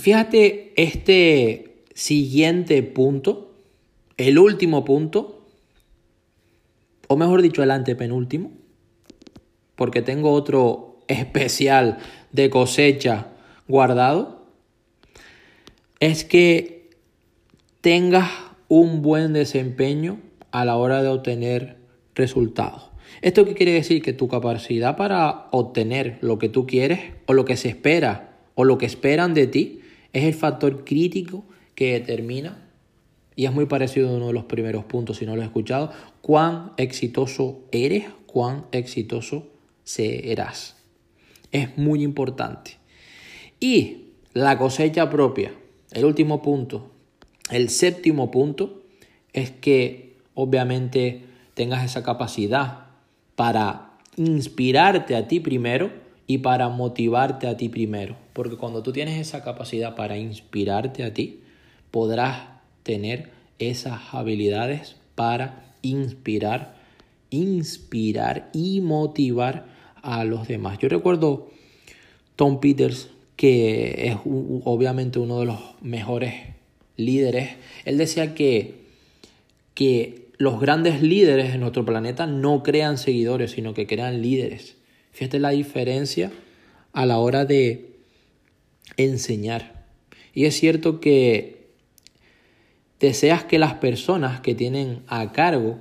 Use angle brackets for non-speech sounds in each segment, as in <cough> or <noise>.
fíjate este siguiente punto, el último punto, o mejor dicho, el antepenúltimo, porque tengo otro especial de cosecha guardado, es que tengas un buen desempeño a la hora de obtener resultados. ¿Esto qué quiere decir? Que tu capacidad para obtener lo que tú quieres o lo que se espera o lo que esperan de ti es el factor crítico que determina, y es muy parecido a uno de los primeros puntos si no lo has escuchado, cuán exitoso eres, cuán exitoso serás. Es muy importante. Y la cosecha propia, el último punto, el séptimo punto, es que obviamente tengas esa capacidad para inspirarte a ti primero y para motivarte a ti primero. Porque cuando tú tienes esa capacidad para inspirarte a ti, podrás tener esas habilidades para inspirar, inspirar y motivar a los demás. Yo recuerdo Tom Peters, que es obviamente uno de los mejores líderes. Él decía que, que los grandes líderes en nuestro planeta no crean seguidores, sino que crean líderes. Fíjate la diferencia a la hora de enseñar. Y es cierto que deseas que las personas que tienen a cargo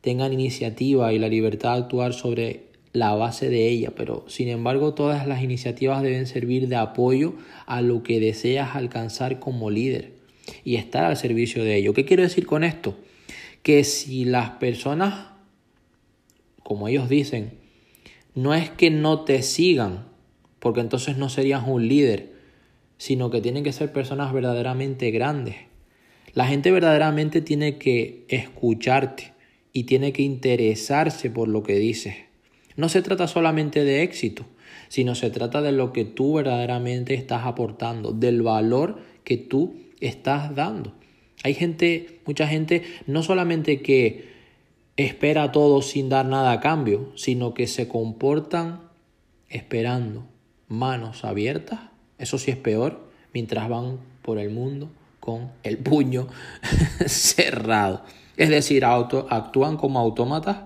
tengan iniciativa y la libertad de actuar sobre la base de ella, pero sin embargo todas las iniciativas deben servir de apoyo a lo que deseas alcanzar como líder y estar al servicio de ello. ¿Qué quiero decir con esto? Que si las personas, como ellos dicen, no es que no te sigan, porque entonces no serías un líder, sino que tienen que ser personas verdaderamente grandes. La gente verdaderamente tiene que escucharte y tiene que interesarse por lo que dices. No se trata solamente de éxito, sino se trata de lo que tú verdaderamente estás aportando, del valor que tú estás dando. Hay gente, mucha gente, no solamente que espera todo sin dar nada a cambio, sino que se comportan esperando, manos abiertas, eso sí es peor, mientras van por el mundo con el puño <laughs> cerrado. Es decir, auto, actúan como autómatas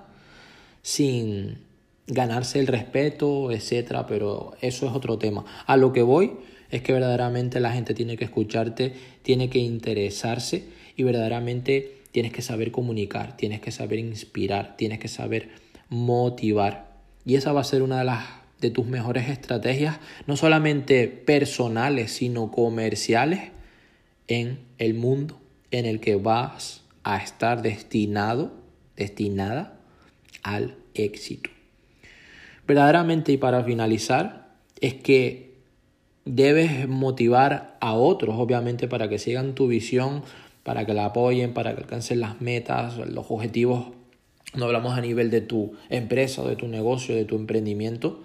sin ganarse el respeto, etcétera, pero eso es otro tema. A lo que voy es que verdaderamente la gente tiene que escucharte, tiene que interesarse y verdaderamente tienes que saber comunicar, tienes que saber inspirar, tienes que saber motivar. Y esa va a ser una de las de tus mejores estrategias, no solamente personales, sino comerciales en el mundo en el que vas a estar destinado, destinada al éxito. Verdaderamente y para finalizar, es que debes motivar a otros, obviamente, para que sigan tu visión, para que la apoyen, para que alcancen las metas, los objetivos. No hablamos a nivel de tu empresa, de tu negocio, de tu emprendimiento.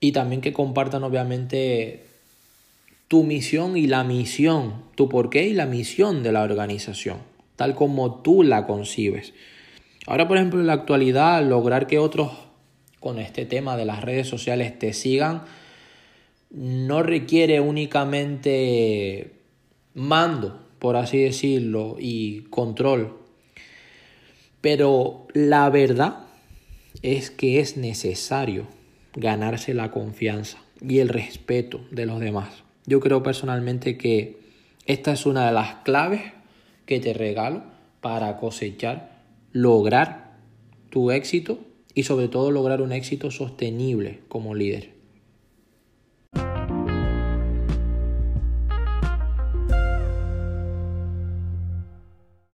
Y también que compartan obviamente tu misión y la misión, tu porqué y la misión de la organización, tal como tú la concibes. Ahora, por ejemplo, en la actualidad, lograr que otros con este tema de las redes sociales te sigan no requiere únicamente mando, por así decirlo, y control. Pero la verdad es que es necesario ganarse la confianza y el respeto de los demás. Yo creo personalmente que esta es una de las claves que te regalo para cosechar, lograr tu éxito y sobre todo lograr un éxito sostenible como líder.